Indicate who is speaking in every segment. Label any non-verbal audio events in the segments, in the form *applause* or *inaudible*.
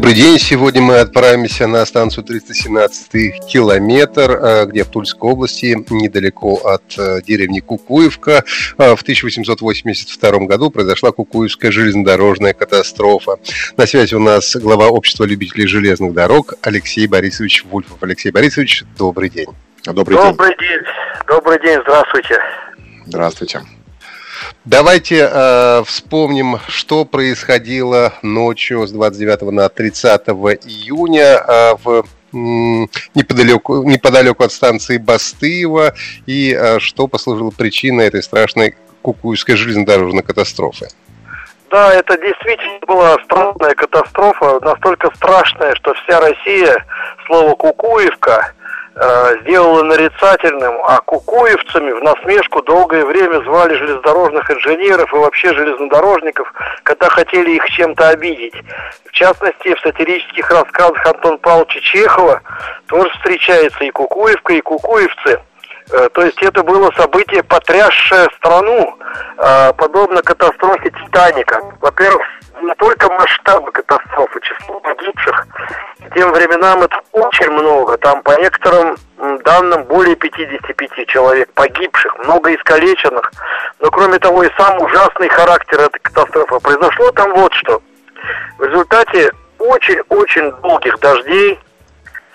Speaker 1: Добрый день. Сегодня мы отправимся на станцию 317 километр, э, где в Тульской области, недалеко от э, деревни Кукуевка. Э, в 1882 году произошла Кукуевская железнодорожная катастрофа. На связи у нас глава общества любителей железных дорог Алексей Борисович Вульфов. Алексей Борисович, добрый день.
Speaker 2: Добрый, добрый день. день. Добрый день. Здравствуйте.
Speaker 1: Здравствуйте. Давайте э, вспомним, что происходило ночью с 29 на 30 июня э, в неподалеку, неподалеку от станции Бастыева и э, что послужило причиной этой страшной кукуевской железнодорожной катастрофы.
Speaker 2: Да, это действительно была страшная катастрофа, настолько страшная, что вся Россия слово «кукуевка» сделала нарицательным, а кукуевцами в насмешку долгое время звали железнодорожных инженеров и вообще железнодорожников, когда хотели их чем-то обидеть. В частности, в сатирических рассказах Антона Павловича Чехова тоже встречается и кукуевка, и кукуевцы. Э, то есть это было событие, потрясшее страну, э, подобно катастрофе Титаника. Во-первых, не только масштабы катастрофы, число погибших. Тем временам это очень много. Там по некоторым данным более 55 человек погибших, много искалеченных. Но кроме того и сам ужасный характер этой катастрофы. Произошло там вот что. В результате очень-очень долгих дождей,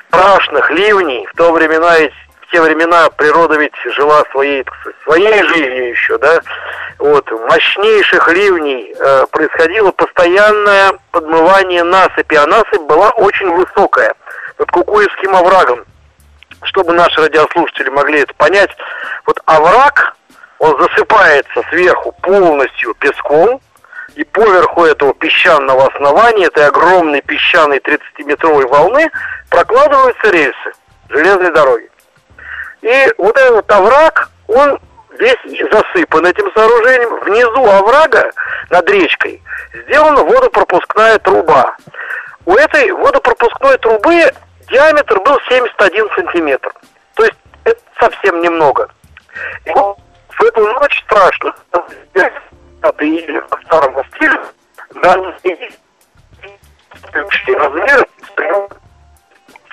Speaker 2: страшных ливней, в то времена ведь в те времена природа ведь жила своей, своей жизнью еще, да, вот, мощнейших ливней э, происходило постоянное подмывание насыпи, а насыпь была очень высокая, под Кукуевским оврагом. Чтобы наши радиослушатели могли это понять, вот овраг, он засыпается сверху полностью песком, и поверху этого песчаного основания, этой огромной песчаной 30-метровой волны, прокладываются рельсы железной дороги. И вот этот овраг, он весь засыпан этим сооружением. Внизу оврага над речкой сделана водопропускная труба. У этой водопропускной трубы диаметр был 71 сантиметр. То есть это совсем немного. И вот в эту ночь страшно. Или в старом стиле, да,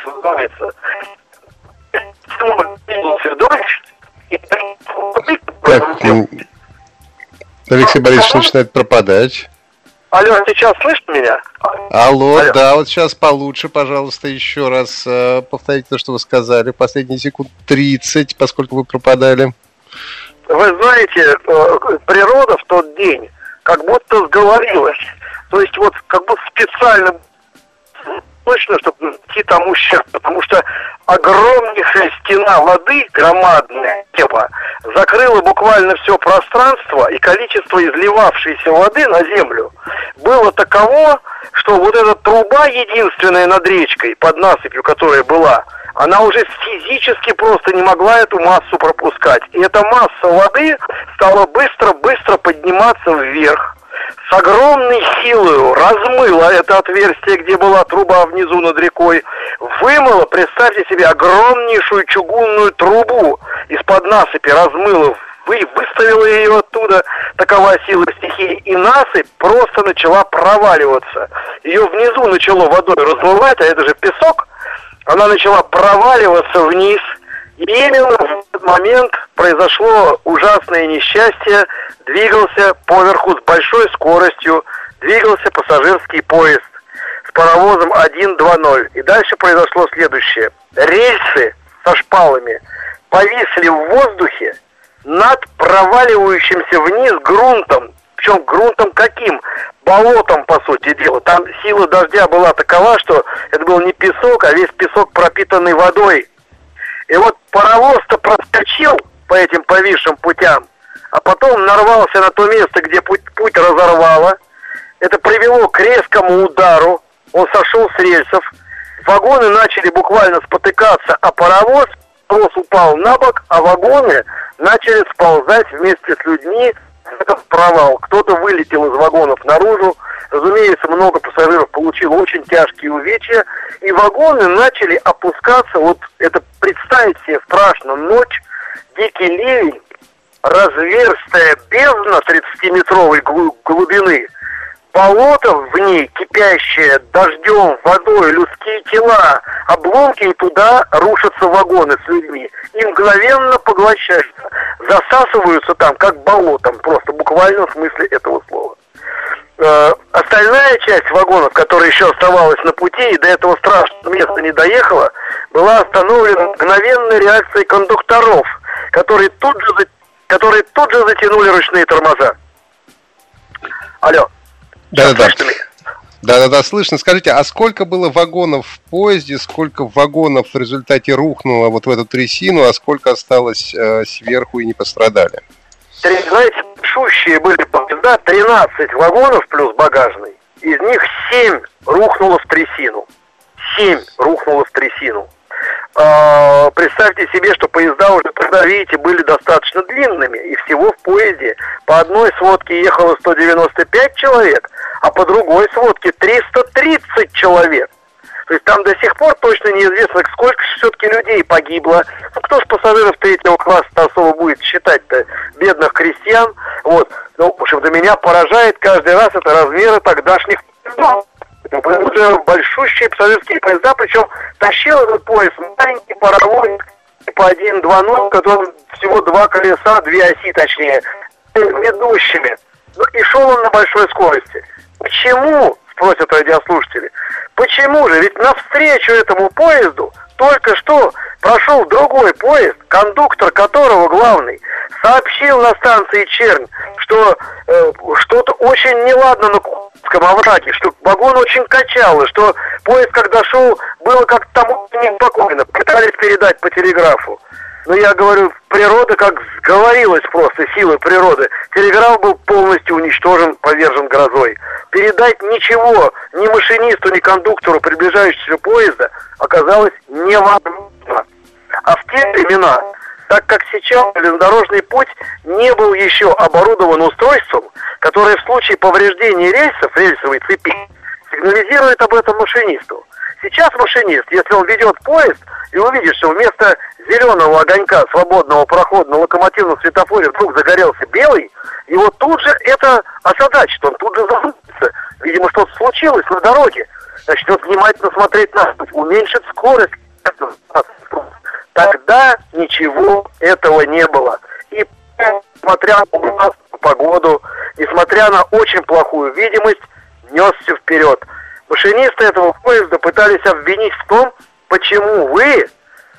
Speaker 2: создавается
Speaker 1: так, Алексей Борисович начинает пропадать.
Speaker 2: Алло, сейчас слышно меня?
Speaker 1: Алло, Алло, да, вот сейчас получше, пожалуйста, еще раз э, повторите то, что вы сказали. Последние секунд 30, поскольку вы пропадали.
Speaker 2: Вы знаете, э, природа в тот день как будто сговорилась. То есть вот как будто специально точно, чтобы найти там ущерб, потому что огромнейшая стена воды, громадная небо, закрыла буквально все пространство, и количество изливавшейся воды на землю было таково, что вот эта труба единственная над речкой, под насыпью, которая была, она уже физически просто не могла эту массу пропускать. И эта масса воды стала быстро-быстро подниматься вверх с огромной силой размыло это отверстие, где была труба внизу над рекой, вымыло, представьте себе, огромнейшую чугунную трубу из-под насыпи, размыло, вы выставила ее оттуда, такова сила стихии, и насыпь просто начала проваливаться. Ее внизу начало водой размывать, а это же песок, она начала проваливаться вниз – именно в этот момент произошло ужасное несчастье. Двигался поверху с большой скоростью, двигался пассажирский поезд с паровозом 120. И дальше произошло следующее. Рельсы со шпалами повисли в воздухе над проваливающимся вниз грунтом. Причем грунтом каким? Болотом, по сути дела. Там сила дождя была такова, что это был не песок, а весь песок пропитанный водой. И вот паровоз-то проскочил по этим повисшим путям, а потом нарвался на то место, где путь, путь разорвало. Это привело к резкому удару. Он сошел с рельсов, вагоны начали буквально спотыкаться, а паровоз, паровоз упал на бок, а вагоны начали сползать вместе с людьми в провал. Кто-то вылетел из вагонов наружу, разумеется, много пассажиров получило очень тяжкие увечья, и вагоны начали опускаться, вот это представить себе страшно, ночь, дикий ливень, разверстая бездна 30-метровой глубины, болото в ней, кипящее дождем, водой, людские тела, обломки, и туда рушатся вагоны с людьми. И мгновенно поглощаются, засасываются там, как болотом, просто буквально в смысле этого слова. Э, остальная часть вагонов, которая еще оставалась на пути и до этого страшного места не доехала, была остановлена мгновенной реакцией кондукторов, которые тут же которые тут же затянули ручные тормоза. Алло.
Speaker 1: Да-да-да. Да-да-да, слышно. Скажите, а сколько было вагонов в поезде, сколько вагонов в результате рухнуло вот в эту трясину, а сколько осталось э, сверху и не пострадали?
Speaker 2: Знаете, шущие были поезда, 13 вагонов плюс багажный. Из них 7 рухнуло в трясину. 7 рухнуло в трясину. А, представьте себе, что поезда уже тогда, видите, были достаточно длинными, и всего в поезде по одной сводке ехало 195 человек, а по другой сводке 330 человек. То есть там до сих пор точно неизвестно, сколько все-таки людей погибло. Ну, кто с пассажиров третьего класса особо будет считать-то бедных крестьян. Вот. Ну, в общем, до меня поражает каждый раз это размеры тогдашних уже большущие пассажирские поезда, причем тащил этот поезд маленький паровоз по 1.2.0, который всего два колеса, две оси точнее, ведущими. Ну и шел он на большой скорости. Почему, спросят радиослушатели, почему же? Ведь навстречу этому поезду только что прошел другой поезд, кондуктор которого главный сообщил на станции Чернь, что э, что-то очень неладно на Курском овраге, что вагон очень качал, и что поезд, когда шел, было как-то там неспокойно. Пытались передать по телеграфу. Но я говорю, природа как сговорилась просто, силы природы. Телеграф был полностью уничтожен, повержен грозой. Передать ничего ни машинисту, ни кондуктору приближающегося поезда оказалось невозможно. А в те времена так как сейчас железнодорожный путь не был еще оборудован устройством, которое в случае повреждения рельсов, рельсовой цепи, сигнализирует об этом машинисту. Сейчас машинист, если он ведет поезд и увидит, что вместо зеленого огонька свободного прохода на локомотивном светофоре вдруг загорелся белый, его тут же это озадачит, он тут же задумается. Видимо, что-то случилось на дороге. Начнет внимательно смотреть на уменьшит скорость Тогда ничего этого не было. И несмотря на ужасную погоду, несмотря на очень плохую видимость, несся вперед. Машинисты этого поезда пытались обвинить в том, почему вы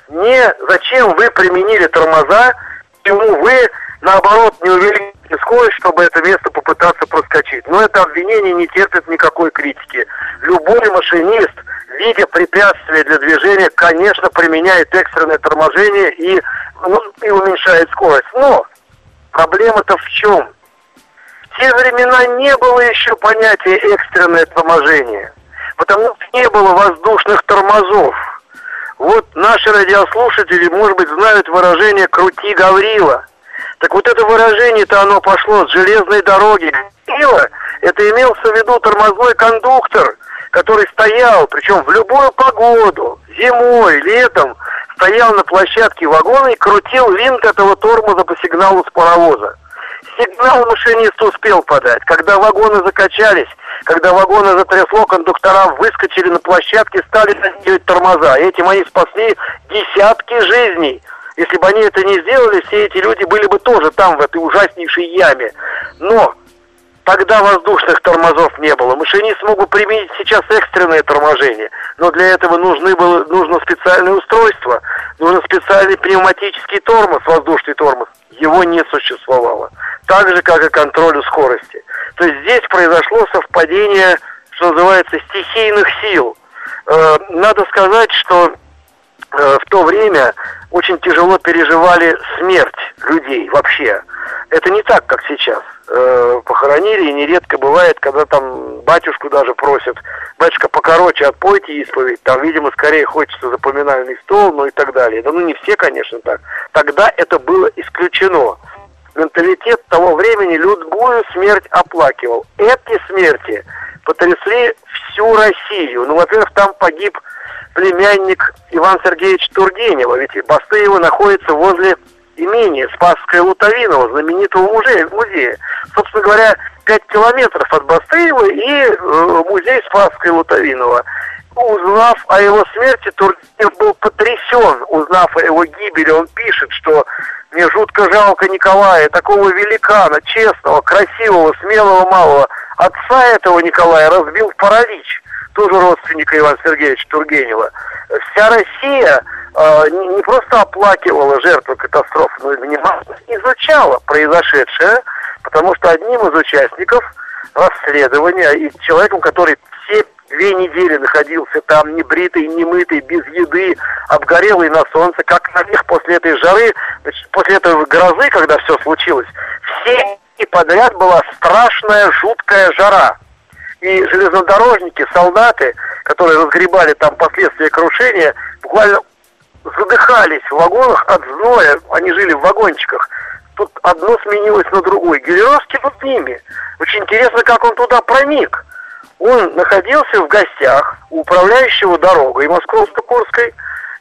Speaker 2: не, зачем вы применили тормоза, почему вы, наоборот, не увеличили скорость, чтобы это место попытаться проскочить. Но это обвинение не терпит никакой критики. Любой машинист – видя препятствия для движения, конечно, применяет экстренное торможение и, ну, и уменьшает скорость. Но проблема-то в чем? В те времена не было еще понятия экстренное торможение, потому что не было воздушных тормозов. Вот наши радиослушатели, может быть, знают выражение «крути Гаврила». Так вот это выражение-то оно пошло с железной дороги. Это имелся в виду тормозной кондуктор – который стоял, причем в любую погоду, зимой, летом, стоял на площадке вагона и крутил винт этого тормоза по сигналу с паровоза. Сигнал машинист успел подать. Когда вагоны закачались, когда вагоны затрясло, кондуктора выскочили на площадке, стали натягивать тормоза. Этим они спасли десятки жизней. Если бы они это не сделали, все эти люди были бы тоже там, в этой ужаснейшей яме. Но Тогда воздушных тормозов не было. Машинист мог применить сейчас экстренное торможение, но для этого нужны было, нужно специальное устройство, нужен специальный пневматический тормоз, воздушный тормоз. Его не существовало. Так же, как и контролю скорости. То есть здесь произошло совпадение, что называется, стихийных сил. Э, надо сказать, что в то время очень тяжело переживали смерть людей вообще. Это не так, как сейчас э, похоронили, и нередко бывает, когда там батюшку даже просят батюшка, покороче отпойте исповедь, там, видимо, скорее хочется запоминальный стол, ну и так далее. Да ну не все, конечно, так. Тогда это было исключено. Менталитет того времени людскую смерть оплакивал. Эти смерти потрясли всю Россию. Ну, во-первых, там погиб племянник Иван Сергеевич Тургенева, ведь Бастыева находится возле имения Спасское Лутовиново, знаменитого музея, музея. Собственно говоря, 5 километров от Бастыева и э, музей Спасское Лутовиново. Узнав о его смерти, Тургенев был потрясен. Узнав о его гибели, он пишет, что мне жутко жалко Николая, такого великана, честного, красивого, смелого, малого. Отца этого Николая разбил паралич, тоже родственника Ивана Сергеевича Тургенева. Вся Россия э, не просто оплакивала жертву катастрофы, но и внимательно изучала произошедшее, потому что одним из участников расследования и человеком, который все две недели находился там, небритый, немытый, без еды, обгорелый на солнце, как на них после этой жары, после этой грозы, когда все случилось, все и подряд была страшная, жуткая жара. И железнодорожники, солдаты, которые разгребали там последствия крушения, буквально задыхались в вагонах от зноя, они жили в вагончиках. Тут одно сменилось на другое. Гелеровский тут ними. Очень интересно, как он туда проник. Он находился в гостях у управляющего дорогой Московско-Курской,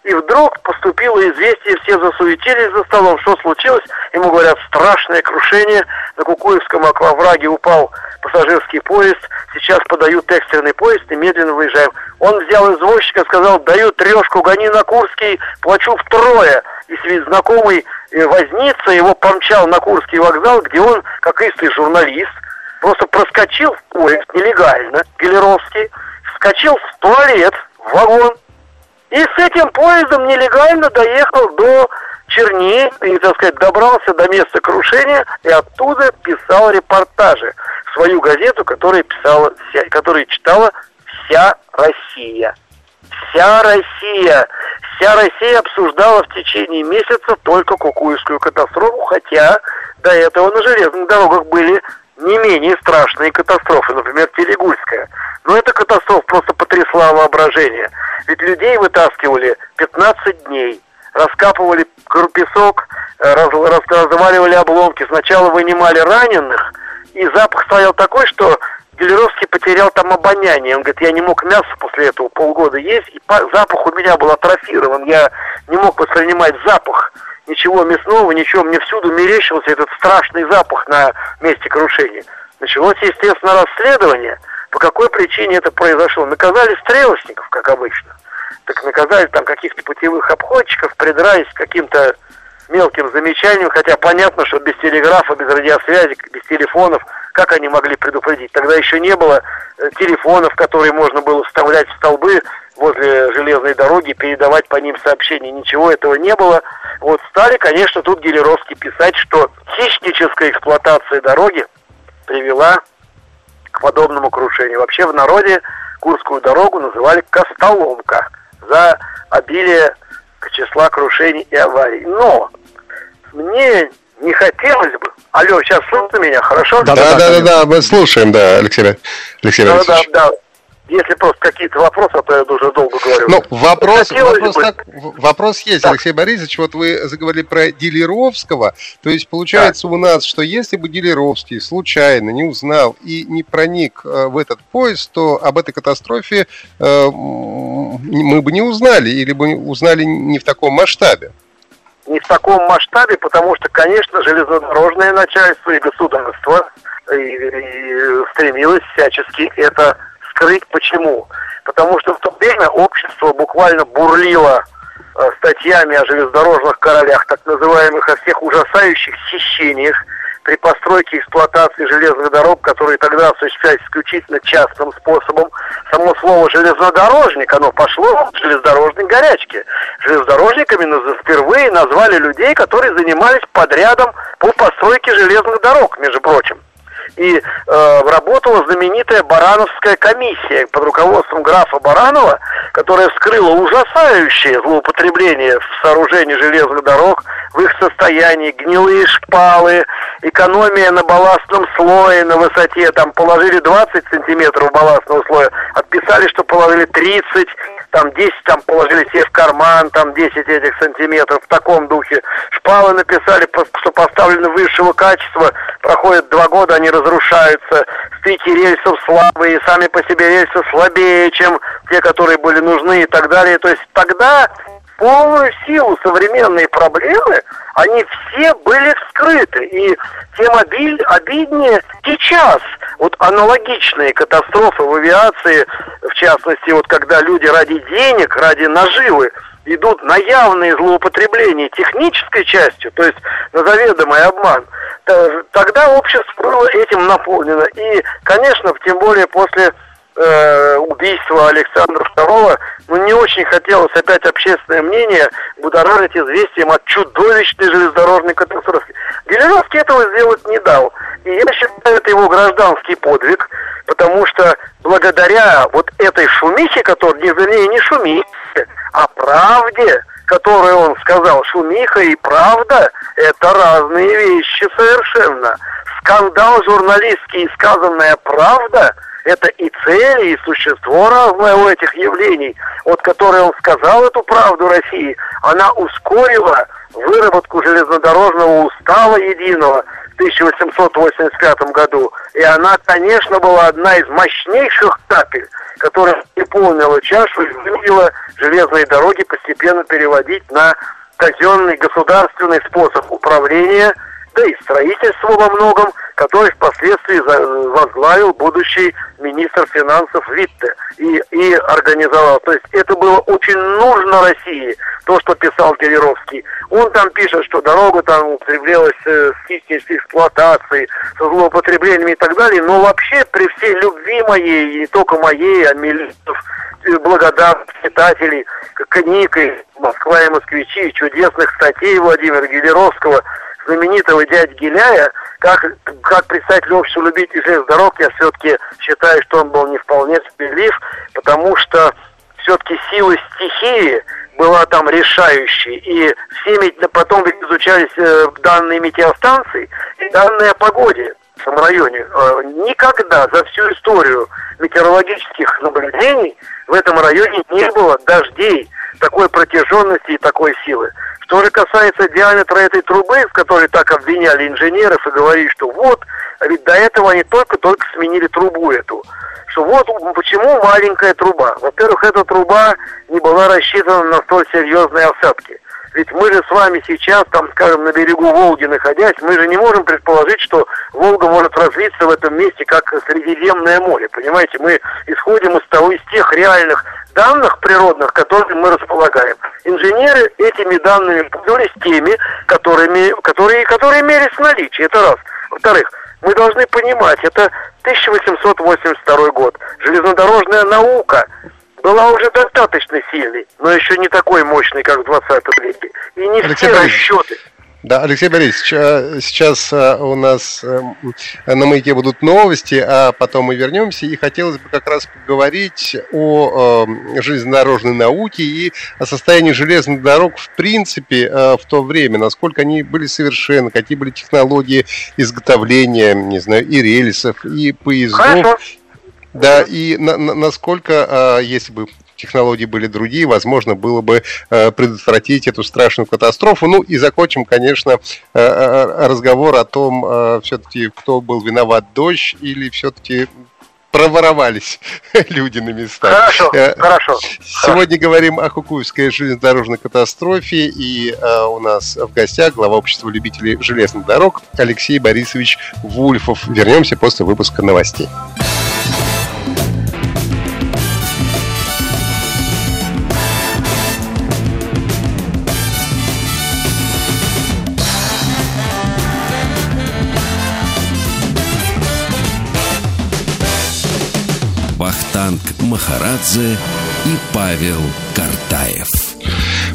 Speaker 2: и вдруг поступило известие, все засуетились за столом. Что случилось? Ему говорят, страшное крушение. На Кукуевском аквавраге упал пассажирский поезд. Сейчас подают экстренный поезд и медленно выезжаем. Он взял извозчика, сказал, даю трешку, гони на Курский, плачу втрое. И знакомый э, возница его помчал на Курский вокзал, где он, как истый журналист, просто проскочил в поезд нелегально, Гелеровский, вскочил в туалет, в вагон, и с этим поездом нелегально доехал до Черни, и, так сказать, добрался до места крушения и оттуда писал репортажи в свою газету, которую писала, вся, которую читала вся Россия. Вся Россия. Вся Россия обсуждала в течение месяца только Кукуевскую катастрофу, хотя до этого на железных дорогах были не менее страшные катастрофы, например, Телегульская. Но эта катастрофа просто потрясла воображение. Ведь людей вытаскивали 15 дней, раскапывали песок, э, раз, раз, разваливали обломки, сначала вынимали раненых, и запах стоял такой, что Гелеровский потерял там обоняние. Он говорит, я не мог мясо после этого полгода есть, и запах у меня был атрофирован. Я не мог воспринимать запах ничего мясного, ничего. Мне всюду мерещился этот страшный запах на месте крушения. Началось, естественно, расследование, по какой причине это произошло. Наказали стрелочников, как обычно. Так наказали там каких-то путевых обходчиков, придрались каким-то мелким замечаниям, хотя понятно, что без телеграфа, без радиосвязи, без телефонов, как они могли предупредить? Тогда еще не было э, телефонов, которые можно было вставлять в столбы возле железной дороги, передавать по ним сообщения. Ничего этого не было. Вот стали, конечно, тут Гелеровский писать, что хищническая эксплуатация дороги привела к подобному крушению. Вообще в народе Курскую дорогу называли Костоломка за обилие числа крушений и аварий. Но мне не хотелось бы... Алло, сейчас слышно меня, хорошо?
Speaker 1: Да, да, да, да, да, мы слушаем, да, Алексей, Алексей
Speaker 2: да, да, да. Если просто какие-то вопросы, а то я уже долго говорю.
Speaker 1: Ну, вопрос, вопрос, так, вопрос есть, да. Алексей Борисович. Вот вы заговорили про Дилеровского. То есть получается да. у нас, что если бы Дилеровский случайно не узнал и не проник э, в этот поезд, то об этой катастрофе э, мы бы не узнали или бы узнали не в таком масштабе
Speaker 2: не в таком масштабе, потому что, конечно, железнодорожное начальство и государство и, и стремилось всячески это скрыть. Почему? Потому что в то время общество буквально бурлило э, статьями о железнодорожных королях, так называемых, о всех ужасающих хищениях, при постройке и эксплуатации железных дорог, которые тогда осуществлялись исключительно частным способом, само слово «железнодорожник», оно пошло в железнодорожной горячке. Железнодорожниками впервые назвали людей, которые занимались подрядом по постройке железных дорог, между прочим и э, работала знаменитая Барановская комиссия под руководством графа Баранова, которая вскрыла ужасающее злоупотребление в сооружении железных дорог, в их состоянии, гнилые шпалы, экономия на балластном слое на высоте, там положили 20 сантиметров балластного слоя, отписали что положили 30, там 10 там положили себе в карман, там 10 этих сантиметров, в таком духе. Шпалы написали, что поставлены высшего качества, проходят два года, они разрушаются. Стыки рельсов слабые, сами по себе рельсы слабее, чем те, которые были нужны и так далее. То есть тогда полную силу современные проблемы, они все были вскрыты. И тем обиль, обиднее сейчас вот аналогичные катастрофы в авиации, в частности, вот когда люди ради денег, ради наживы идут на явные злоупотребления технической частью, то есть на заведомый обман, тогда общество было этим наполнено. И, конечно, тем более после э, убийства Александра II, ну, не очень хотелось опять общественное мнение будоражить известием о чудовищной железнодорожной катастрофе. Гелеровский этого сделать не дал. И я считаю, это его гражданский подвиг, потому что благодаря вот этой шумихе, которая, не, вернее, не шумихе, а правде, которую он сказал, шумиха и правда – это разные вещи совершенно. Скандал журналистский и сказанная правда – это и цели, и существо разное у этих явлений, от которой он сказал эту правду России, она ускорила выработку железнодорожного устава единого в 1885 году. И она, конечно, была одна из мощнейших капель, которая переполнила чашу и вынудила железные дороги постепенно переводить на казенный государственный способ управления, да и строительства во многом, который впоследствии возглавил будущий министр финансов Витте и, и организовал. То есть это было очень нужно России, то, что писал Кирировский. Он там пишет, что дорога там употреблялась э, с технической эксплуатацией, со злоупотреблениями и так далее. Но вообще при всей любви моей, и не только моей, а миллионов э, благодарных читателей книг и «Москва и москвичи», чудесных статей Владимира Гелеровского, знаменитого дядь Геляя, как, как представитель общества любителей железных дорог, я все-таки считаю, что он был не вполне справедлив, потому что все-таки сила стихии была там решающей. И все потом ведь изучались э, данные метеостанций и данные о погоде в этом районе. Э, никогда за всю историю метеорологических наблюдений в этом районе не было дождей такой протяженности и такой силы. Что же касается диаметра этой трубы, в которой так обвиняли инженеров и говорили, что вот, а ведь до этого они только-только сменили трубу эту. Что вот почему маленькая труба. Во-первых, эта труба не была рассчитана на столь серьезные осадки. Ведь мы же с вами сейчас, там, скажем, на берегу Волги находясь, мы же не можем предположить, что Волга может развиться в этом месте, как Средиземное море. Понимаете, мы исходим из того, из тех реальных данных природных, которыми мы располагаем. Инженеры этими данными пользовались теми, которыми, которые, которые имелись в наличии. Это раз. Во-вторых, мы должны понимать, это 1882 год. Железнодорожная наука была уже достаточно сильной, но еще не такой мощной, как в 20 веке. И не Алексей все расчеты.
Speaker 1: Да, Алексей Борисович, сейчас а, у нас эм, на маяке будут новости, а потом мы вернемся, и хотелось бы как раз поговорить о эм, железнодорожной науке и о состоянии железных дорог в принципе э, в то время, насколько они были совершенны, какие были технологии изготовления, не знаю, и рельсов, и поездов. Хорошо. Да, и на, на, насколько, а, если бы технологии были другие, возможно, было бы э, предотвратить эту страшную катастрофу. Ну и закончим, конечно, э, э, разговор о том, все-таки кто был виноват, дождь или все-таки проворовались *laughs* люди на местах.
Speaker 2: Хорошо, хорошо.
Speaker 1: Сегодня хорошо. говорим о Кукуевской железнодорожной катастрофе, и э, у нас в гостях глава общества любителей железных дорог Алексей Борисович Вульфов. Вернемся после выпуска новостей.
Speaker 3: Вахтанг Махарадзе и Павел Картаев.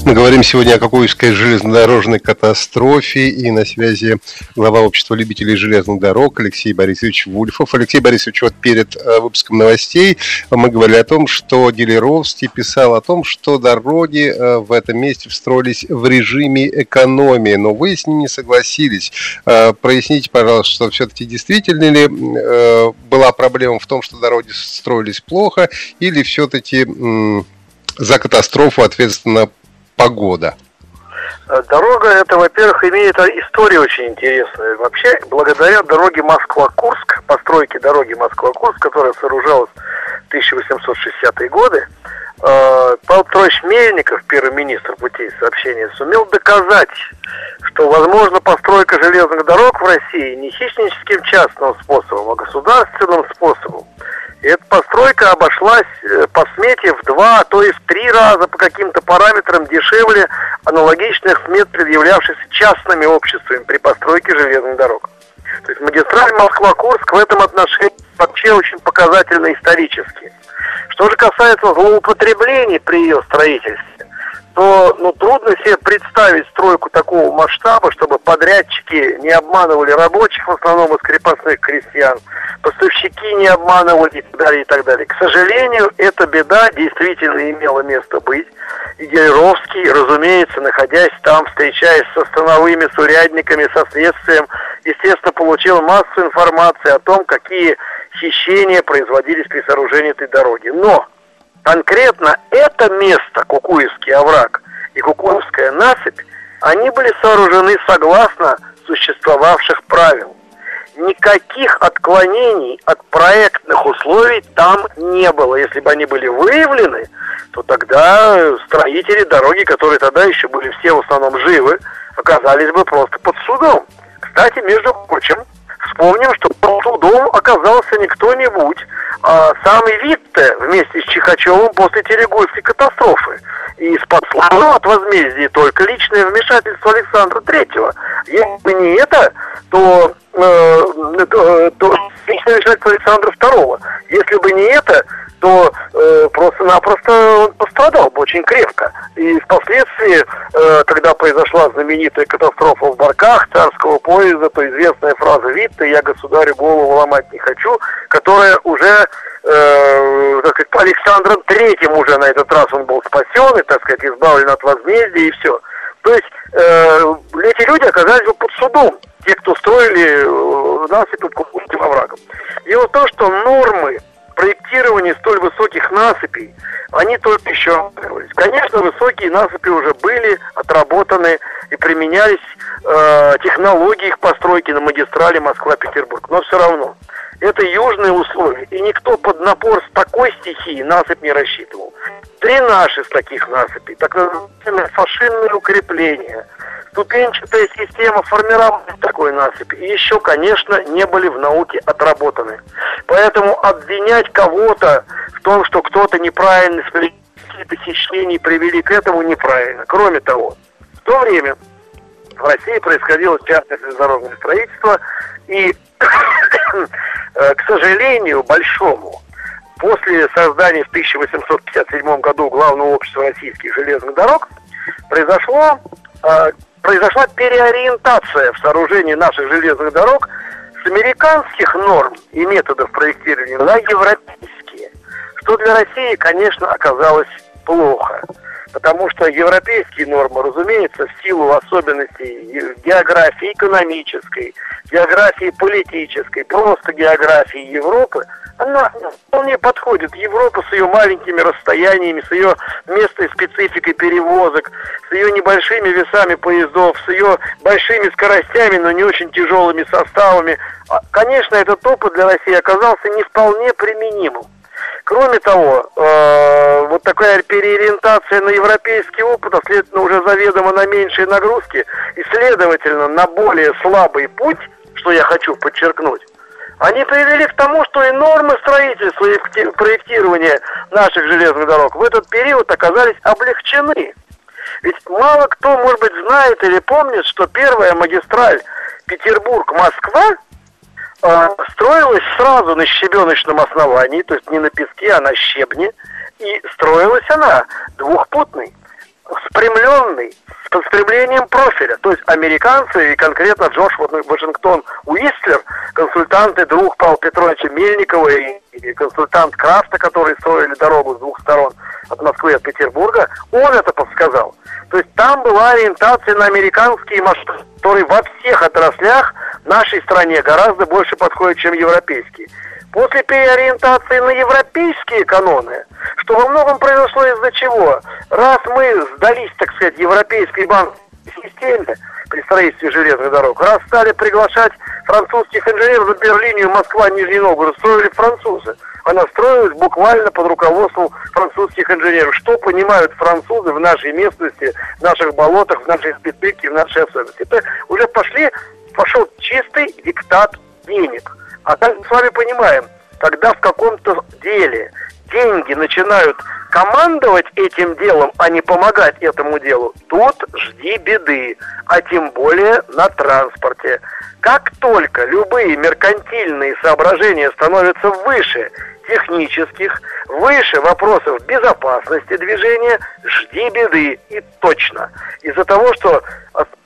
Speaker 1: Мы говорим сегодня о Кокуевской железнодорожной катастрофе и на связи глава общества любителей железных дорог Алексей Борисович Вульфов. Алексей Борисович, вот перед э, выпуском новостей мы говорили о том, что Делеровский писал о том, что дороги э, в этом месте встроились в режиме экономии, но вы с ним не согласились. Э, проясните, пожалуйста, что все-таки действительно ли была проблема в том, что дороги строились плохо, или все-таки за катастрофу ответственна погода?
Speaker 2: Э, дорога это, во-первых, имеет историю очень интересную. Вообще, благодаря дороге Москва-Курск, постройке дороги Москва-Курск, которая сооружалась в 1860-е годы, э, Павел Петрович Мельников, первый министр путей сообщения, сумел доказать, что возможно постройка железных дорог в России не хищническим частным способом, а государственным способом. Эта постройка обошлась э, по смете в два, а то и в три раза по каким-то параметрам дешевле аналогичных смет, предъявлявшихся частными обществами при постройке железных дорог. То есть магистраль Москва-Курск в этом отношении вообще очень показательно исторически. Что же касается злоупотреблений при ее строительстве, то ну, трудно себе представить стройку такого масштаба, чтобы подрядчики не обманывали рабочих, в основном из крепостных крестьян, поставщики не обманывали и так далее, и так далее. К сожалению, эта беда действительно имела место быть. И Геровский, разумеется, находясь там, встречаясь со становыми, с урядниками, со следствием, естественно, получил массу информации о том, какие хищения производились при сооружении этой дороги. Но конкретно это место, Кукуевский овраг и Кукуевская насыпь, они были сооружены согласно существовавших правил. Никаких отклонений от проектных условий там не было. Если бы они были выявлены, то тогда строители дороги, которые тогда еще были все в основном живы, оказались бы просто под судом. Кстати, между прочим, вспомним, что под судом оказался не кто-нибудь, а сам Витте вместе с Чихачевым после Терегойской катастрофы. И спасло от возмездия только личное вмешательство Александра Третьего. Если бы не это, то, э, то, то личное вмешательство Александра Второго. Если бы не это, то э, просто-напросто он пострадал бы очень крепко. И впоследствии, э, когда произошла знаменитая катастрофа в Барках царского поезда, то известная фраза Витта «Я государю голову ломать не хочу», которая уже э, сказать, Александром Третьим уже на этот раз он был спасен и, так сказать, избавлен от возмездия и все. То есть э, эти люди оказались бы под судом, те, кто строили э, насыпи под Курским оврагом. И вот то, что нормы проектирования столь высоких насыпей, они только еще Конечно, высокие насыпи уже были отработаны и применялись э, технологии их постройки на магистрали Москва-Петербург. Но все равно, это южные условия, и никто под напор с такой стихии насыпь не рассчитывал. Три наши из таких насыпей, так называемые фашинные укрепления – ступенчатая система формирования такой насыпи еще, конечно, не были в науке отработаны. Поэтому обвинять кого-то в том, что кто-то неправильно хищения привели к этому, неправильно. Кроме того, в то время в России происходило частное железнодорожное строительство, и, *coughs* э, к сожалению, большому, после создания в 1857 году Главного общества российских железных дорог произошло э, произошла переориентация в сооружении наших железных дорог с американских норм и методов проектирования на европейские, что для России, конечно, оказалось плохо. Потому что европейские нормы, разумеется, в силу особенностей географии экономической, географии политической, просто географии Европы – она вполне подходит. Европа с ее маленькими расстояниями, с ее местной спецификой перевозок, с ее небольшими весами поездов, с ее большими скоростями, но не очень тяжелыми составами. А, конечно, этот опыт для России оказался не вполне применимым. Кроме того, э, вот такая переориентация на европейский опыт, а следовательно уже заведомо на меньшие нагрузки и, следовательно, на более слабый путь, что я хочу подчеркнуть, они привели к тому, что и нормы строительства и проектирования наших железных дорог в этот период оказались облегчены. Ведь мало кто, может быть, знает или помнит, что первая магистраль Петербург-Москва э, строилась сразу на щебеночном основании, то есть не на песке, а на щебне, и строилась она двухпутной, осуществленный с подстремлением профиля. То есть американцы и конкретно Джош Вашингтон Уистлер, консультанты друг Павла Петровича Мельникова и, и консультант Крафта, которые строили дорогу с двух сторон от Москвы и от Петербурга, он это подсказал. То есть там была ориентация на американские машины, которые во всех отраслях нашей стране гораздо больше подходят, чем европейские. После переориентации на европейские каноны, что во многом произошло из-за чего? Раз мы сдались, так сказать, европейской банковской системе при строительстве железных дорог, раз стали приглашать французских инженеров, например, линию Москва-Нижний Новгород строили французы. Она строилась буквально под руководством французских инженеров. Что понимают французы в нашей местности, в наших болотах, в нашей специфике, в нашей особенности? Это уже пошли, пошел чистый диктат денег. А так мы с вами понимаем, когда в каком-то деле деньги начинают командовать этим делом, а не помогать этому делу, тут жди беды, а тем более на транспорте. Как только любые меркантильные соображения становятся выше технических, выше вопросов безопасности движения, жди беды и точно. Из-за того, что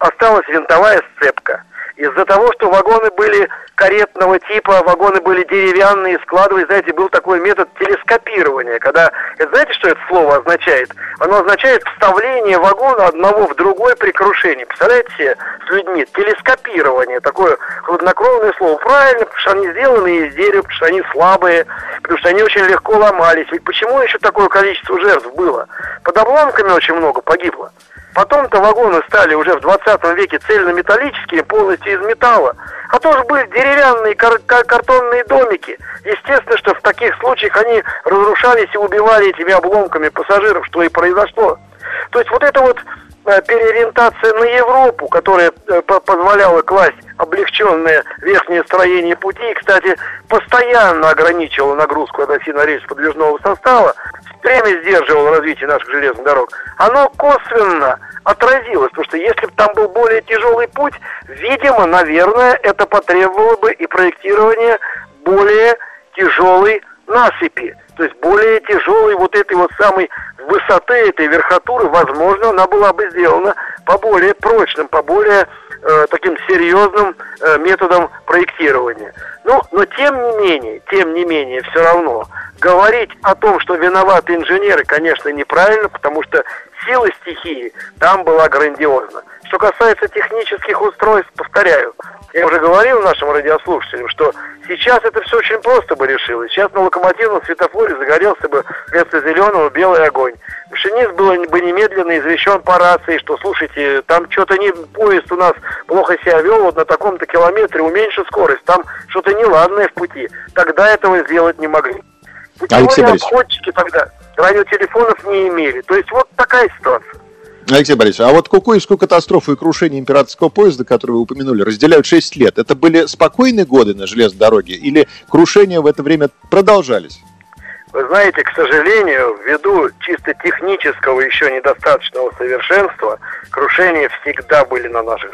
Speaker 2: осталась винтовая сцепка – из-за того, что вагоны были каретного типа, вагоны были деревянные, складывались, знаете, был такой метод телескопирования, когда, знаете, что это слово означает? Оно означает вставление вагона одного в другой при крушении. Представляете себе с людьми? Телескопирование, такое хладнокровное слово. Правильно, потому что они сделаны из дерева, потому что они слабые, потому что они очень легко ломались. Ведь почему еще такое количество жертв было? Под обломками очень много погибло. Потом-то вагоны стали уже в 20 веке цельнометаллические, полностью из металла. А тоже были деревянные кар картонные домики. Естественно, что в таких случаях они разрушались и убивали этими обломками пассажиров, что и произошло. То есть вот это вот э, переориентация на Европу, которая э, позволяла класть облегченное верхнее строение пути, и, кстати, постоянно ограничивала нагрузку от оси на рельс подвижного состава, время сдерживало развитие наших железных дорог, оно косвенно отразилось, потому что если бы там был более тяжелый путь, видимо, наверное, это потребовало бы и проектирование более тяжелой насыпи, то есть более тяжелой вот этой вот самой высоты этой верхотуры, возможно, она была бы сделана по более прочным, по более э, таким серьезным э, методом проектирования. Ну, но тем не менее, тем не менее, все равно говорить о том, что виноваты инженеры, конечно, неправильно, потому что сила стихии там была грандиозна. Что касается технических устройств, повторяю, я уже говорил нашим радиослушателям, что сейчас это все очень просто бы решилось. Сейчас на локомотивном светофоре загорелся бы вместо зеленого белый огонь. Машинист был бы немедленно извещен по рации, что, слушайте, там что-то не... Поезд у нас плохо себя вел, вот на таком-то километре уменьши скорость, там что-то неладное в пути. Тогда этого сделать не могли. Алексей Борисович. тогда радиотелефонов не имели. То есть вот такая ситуация.
Speaker 4: Алексей Борисович, а вот Кукуевскую катастрофу и крушение императорского поезда, который вы упомянули, разделяют 6 лет. Это были спокойные годы на железной дороге или крушения в это время продолжались?
Speaker 2: Вы знаете, к сожалению, ввиду чисто технического еще недостаточного совершенства, крушения всегда были на наших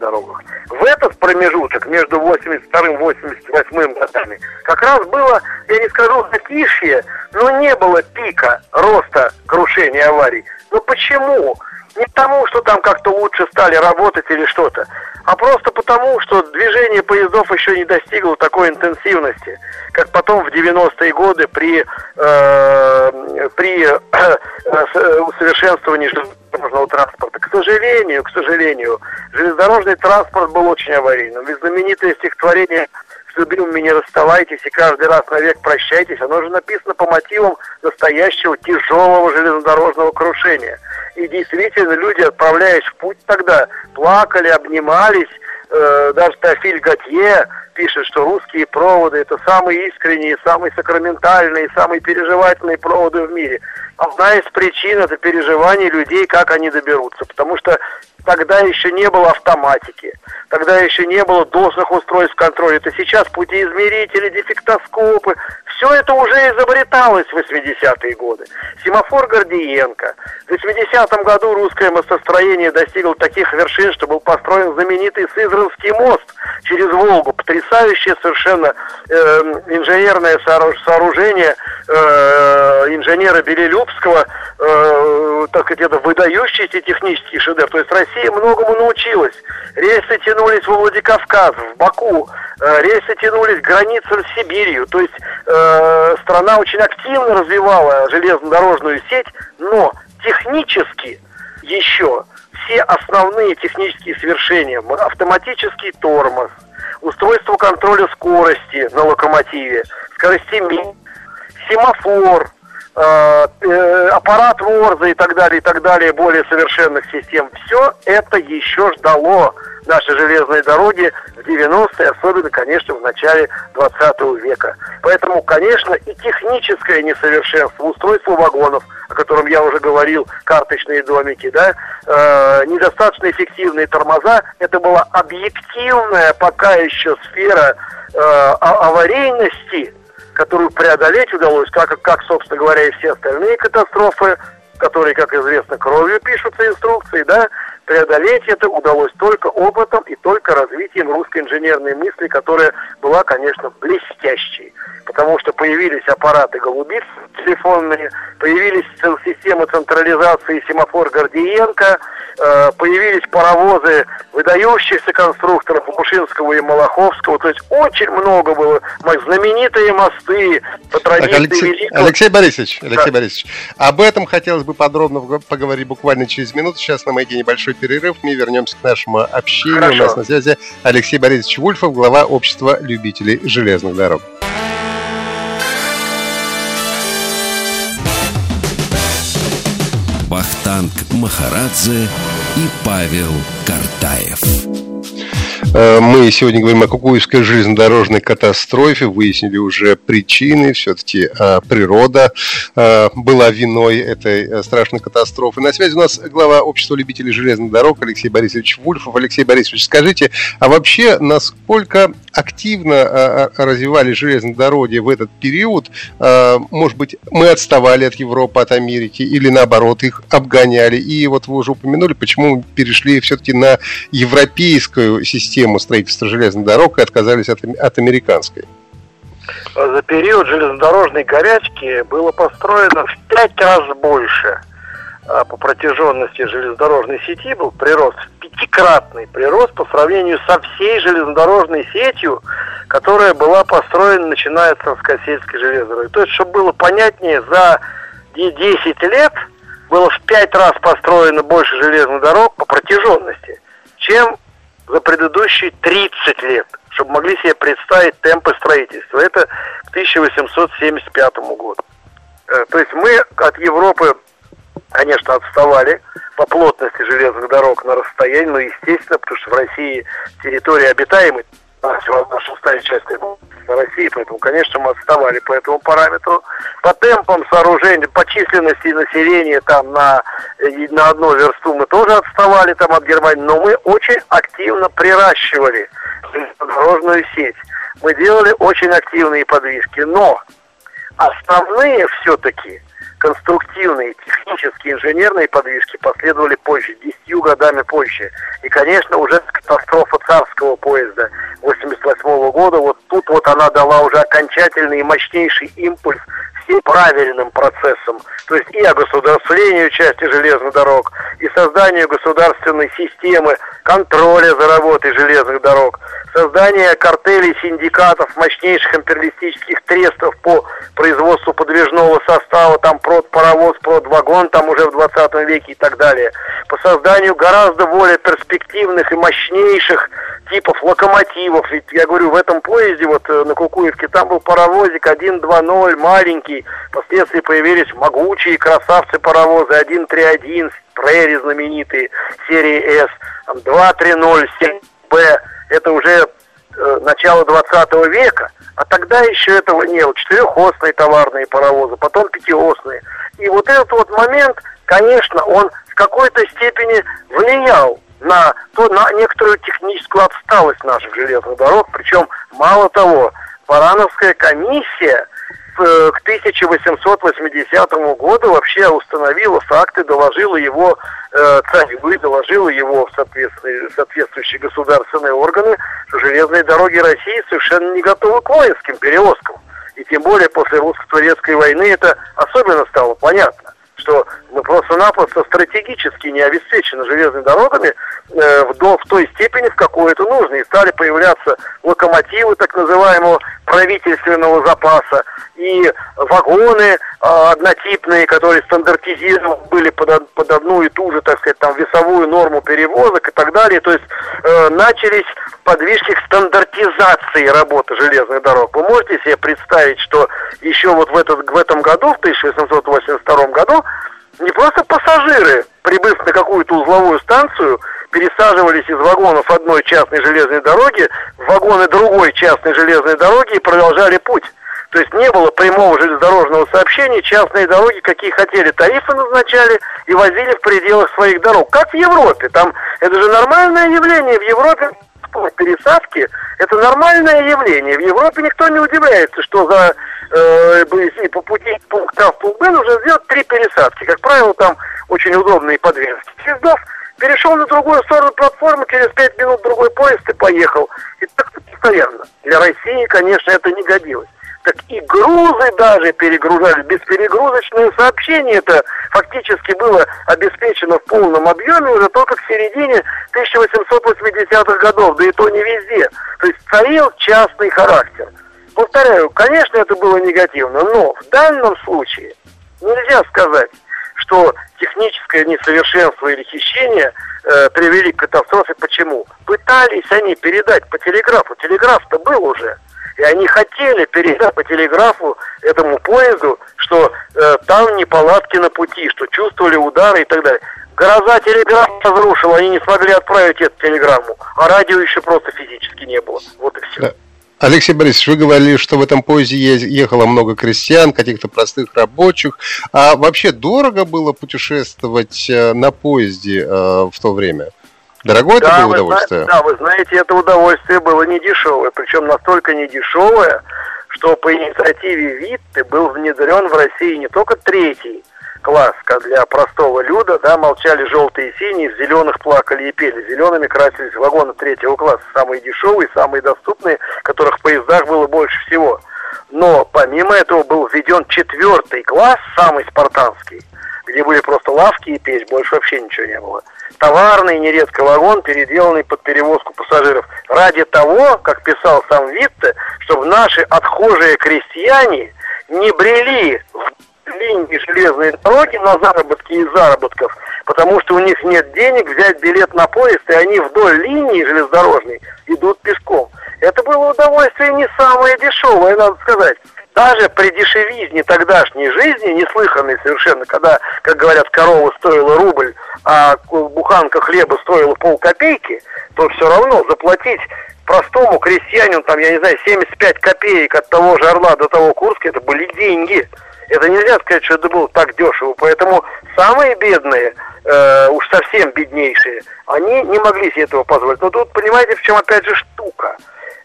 Speaker 2: дорогах. В этот промежуток между 82 и 88 годами как раз было, я не скажу затишье, но не было пика роста крушения аварий. Но почему? Не потому, что там как-то лучше стали работать или что-то, а просто потому, что движение поездов еще не достигло такой интенсивности, как потом в 90-е годы при, э, при э, усовершенствовании железнодорожного транспорта. К сожалению, к сожалению, железнодорожный транспорт был очень аварийным. Ведь знаменитое стихотворение с любимыми не расставайтесь и каждый раз навек прощайтесь, оно же написано по мотивам настоящего тяжелого железнодорожного крушения. И действительно, люди, отправляясь в путь тогда, плакали, обнимались, э, даже Теофиль Готье пишет, что русские проводы это самые искренние, самые сакраментальные, самые переживательные проводы в мире. Одна из причин это переживание людей, как они доберутся. Потому что тогда еще не было автоматики, тогда еще не было досных устройств контроля. Это сейчас путеизмерители, дефектоскопы, все это уже изобреталось в 80-е годы. Семафор Гордиенко. В 80-м году русское мостостроение достигло таких вершин, что был построен знаменитый Сызранский мост через Волгу. Потрясающее совершенно э, инженерное сооружение э, инженера Белелюбского, э, так сказать, это выдающийся технический шедевр. То есть Россия многому научилась. Рельсы тянулись во Владикавказ, в Баку, э, рельсы тянулись к границе с Сибирью. То есть э, страна очень активно развивала железнодорожную сеть, но технически еще все основные технические свершения, автоматический тормоз, устройство контроля скорости на локомотиве, скоростемер, семафор, э, э, аппарат Ворза и так далее, и так далее, более совершенных систем. Все это еще ждало наши железные дороги в 90-е, особенно, конечно, в начале 20 века. Поэтому, конечно, и техническое несовершенство, устройство вагонов, о котором я уже говорил, карточные домики, да, э, недостаточно эффективные тормоза, это была объективная пока еще сфера э, аварийности, которую преодолеть удалось, как, как, собственно говоря, и все остальные катастрофы, которые, как известно, кровью пишутся инструкции, да, преодолеть это удалось только опытом и только развитием русской инженерной мысли, которая была, конечно, блестящей. Потому что появились аппараты голубиц телефонные, появились системы централизации семафор Гордиенко, э, появились паровозы выдающихся конструкторов Мушинского и Малаховского. То есть очень много было знаменитые мосты по традиции
Speaker 1: так, Алексей, великого... Алексей Борисович, Алексей да. Борисович, об этом хотелось бы подробно поговорить буквально через минуту. Сейчас на маяке небольшой перерыв. Мы вернемся к нашему общению. Хорошо. У нас на связи Алексей Борисович Вульфов, глава общества любителей железных дорог.
Speaker 3: Вахтанг Махарадзе и Павел Картаев.
Speaker 1: Э, мы сегодня говорим о Кукуевской железнодорожной катастрофе, выяснили уже причины, все-таки э, природа э, была виной этой страшной катастрофы. На связи у нас глава общества любителей железных дорог Алексей Борисович Вульфов. Алексей Борисович, скажите, а вообще насколько активно развивали железные дороги в этот период? Может быть, мы отставали от Европы, от Америки, или наоборот, их обгоняли? И вот вы уже упомянули, почему мы перешли все-таки на европейскую систему систему строительства железных дорог и отказались от, от американской?
Speaker 2: За период железнодорожной горячки было построено в пять раз больше а, по протяженности железнодорожной сети был прирост, пятикратный прирост по сравнению со всей железнодорожной сетью, которая была построена начиная с Царскосельской железной дороги. То есть, чтобы было понятнее, за 10 лет было в пять раз построено больше железных дорог по протяженности, чем за предыдущие 30 лет, чтобы могли себе представить темпы строительства. Это к 1875 году. Э, то есть мы от Европы, конечно, отставали по плотности железных дорог на расстоянии, но естественно, потому что в России территория одна шестая часть России, поэтому, конечно, мы отставали по этому параметру. По темпам сооружения, по численности населения там на, на одну версту мы тоже отставали там от Германии, но мы очень активно приращивали дорожную сеть. Мы делали очень активные подвижки, но основные все-таки конструктивные, технические, инженерные подвижки последовали позже, десятью годами позже. И, конечно, уже катастрофа царского поезда 88 года, вот тут вот она дала уже окончательный и мощнейший импульс всем правильным процессом, то есть и огосударствлению части железных дорог, и созданию государственной системы контроля за работой железных дорог, создание картелей, синдикатов, мощнейших империалистических трестов по производству подвижного состава, там прод паровоз, прод вагон, там уже в 20 веке и так далее, по созданию гораздо более перспективных и мощнейших типов локомотивов. Ведь я говорю, в этом поезде вот э, на Кукуевке там был паровозик 1.2.0, маленький. Впоследствии появились могучие красавцы паровозы 1.3.1, Прери знаменитые, серии S, 2.3.0, 7B. Это уже э, начало 20 века. А тогда еще этого не было. Четырехосные товарные паровозы, потом пятиосные. И вот этот вот момент, конечно, он в какой-то степени влиял на, то, на некоторую техническую отсталость наших железных дорог. Причем, мало того, Барановская комиссия э, к 1880 году вообще установила факты, доложила его э, царю, доложила его в соответствующие государственные органы, что железные дороги России совершенно не готовы к воинским перевозкам. И тем более после русско-турецкой войны это особенно стало понятно что мы просто-напросто стратегически не обеспечены железными дорогами э, в, до, в той степени, в какой это нужно. И стали появляться локомотивы так называемого правительственного запаса и вагоны э, однотипные, которые стандартизированы были под, под одну и ту же, так сказать, там весовую норму перевозок и так далее. То есть э, начались подвижки к стандартизации работы железных дорог. Вы можете себе представить, что еще вот в, этот, в этом году, в 1882 году, не просто пассажиры, прибыв на какую-то узловую станцию, пересаживались из вагонов одной частной железной дороги в вагоны другой частной железной дороги и продолжали путь. То есть не было прямого железнодорожного сообщения, частные дороги какие хотели, тарифы назначали и возили в пределах своих дорог. Как в Европе, там это же нормальное явление в Европе, пересадки, это нормальное явление. В Европе никто не удивляется, что за э, по пути пункта А в пункт Б нужно сделать три пересадки. Как правило, там очень удобные подвески. Съездов перешел на другую сторону платформы, через пять минут другой поезд и поехал. И так постоянно. Для России, конечно, это не годилось так и грузы даже перегружались. Бесперегрузочное сообщение это фактически было обеспечено в полном объеме уже только к середине 1880-х годов, да и то не везде. То есть царил частный характер. Повторяю, конечно, это было негативно, но в данном случае нельзя сказать, что техническое несовершенство или хищение э, привели к катастрофе. Почему? Пытались они передать по телеграфу. Телеграф-то был уже. И они хотели передать по телеграфу этому поезду, что э, там неполадки на пути, что чувствовали удары и так далее. Гроза телеграф разрушила, они не смогли отправить эту телеграмму, а радио еще просто физически не было. Вот и все.
Speaker 1: Алексей Борисович, вы говорили, что в этом поезде ехало много крестьян, каких-то простых рабочих. А вообще дорого было путешествовать э, на поезде э, в то время? Дорогое да, это было удовольствие?
Speaker 2: да, вы знаете, это удовольствие было не дешевое, причем настолько не дешевое, что по инициативе Витте был внедрен в России не только третий класс, для простого люда, да, молчали желтые и синие, в зеленых плакали и пели. Зелеными красились вагоны третьего класса, самые дешевые, самые доступные, которых в поездах было больше всего. Но помимо этого был введен четвертый класс, самый спартанский, где были просто лавки и печь, больше вообще ничего не было товарный, нередко вагон, переделанный под перевозку пассажиров. Ради того, как писал сам Витте, чтобы наши отхожие крестьяне не брели в линии железной дороги на заработки и заработков, потому что у них нет денег взять билет на поезд, и они вдоль линии железнодорожной идут пешком. Это было удовольствие не самое дешевое, надо сказать даже при дешевизне тогдашней жизни, неслыханной совершенно, когда, как говорят, корова стоила рубль, а буханка хлеба стоила полкопейки, то все равно заплатить простому крестьянину, там, я не знаю, 75 копеек от того же Орла до того Курска, это были деньги. Это нельзя сказать, что это было так дешево. Поэтому самые бедные, э, уж совсем беднейшие, они не могли себе этого позволить. Но тут, понимаете, в чем опять же штука.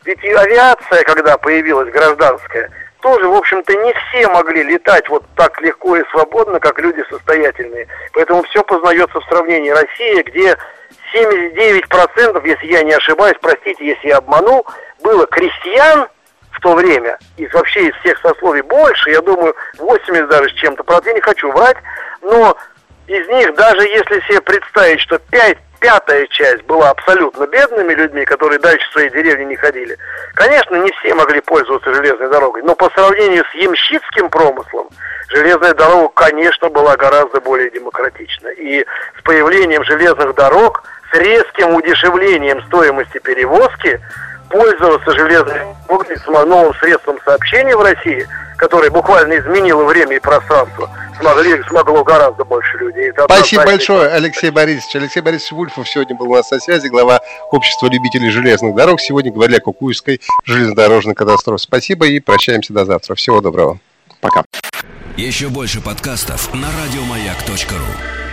Speaker 2: Ведь и авиация, когда появилась гражданская, тоже, в общем-то, не все могли летать вот так легко и свободно, как люди состоятельные. Поэтому все познается в сравнении России, где 79%, если я не ошибаюсь, простите, если я обманул, было крестьян в то время, и вообще из всех сословий больше, я думаю, 80 даже с чем-то, правда, я не хочу врать, но из них, даже если себе представить, что 5 пятая часть была абсолютно бедными людьми, которые дальше своей деревни не ходили. Конечно, не все могли пользоваться железной дорогой, но по сравнению с ямщицким промыслом, железная дорога, конечно, была гораздо более демократична. И с появлением железных дорог, с резким удешевлением стоимости перевозки, пользоваться железной новым средством сообщения в России, которое буквально изменило время и пространство – смогли, смогло гораздо больше людей.
Speaker 1: Это Спасибо большое, Алексей Борисович. Алексей Борисович Вульфов сегодня был у нас на связи, глава общества любителей железных дорог. Сегодня говорили о Кукуйской железнодорожной катастрофе. Спасибо и прощаемся до завтра. Всего доброго. Пока.
Speaker 3: Еще больше подкастов на радиомаяк.ру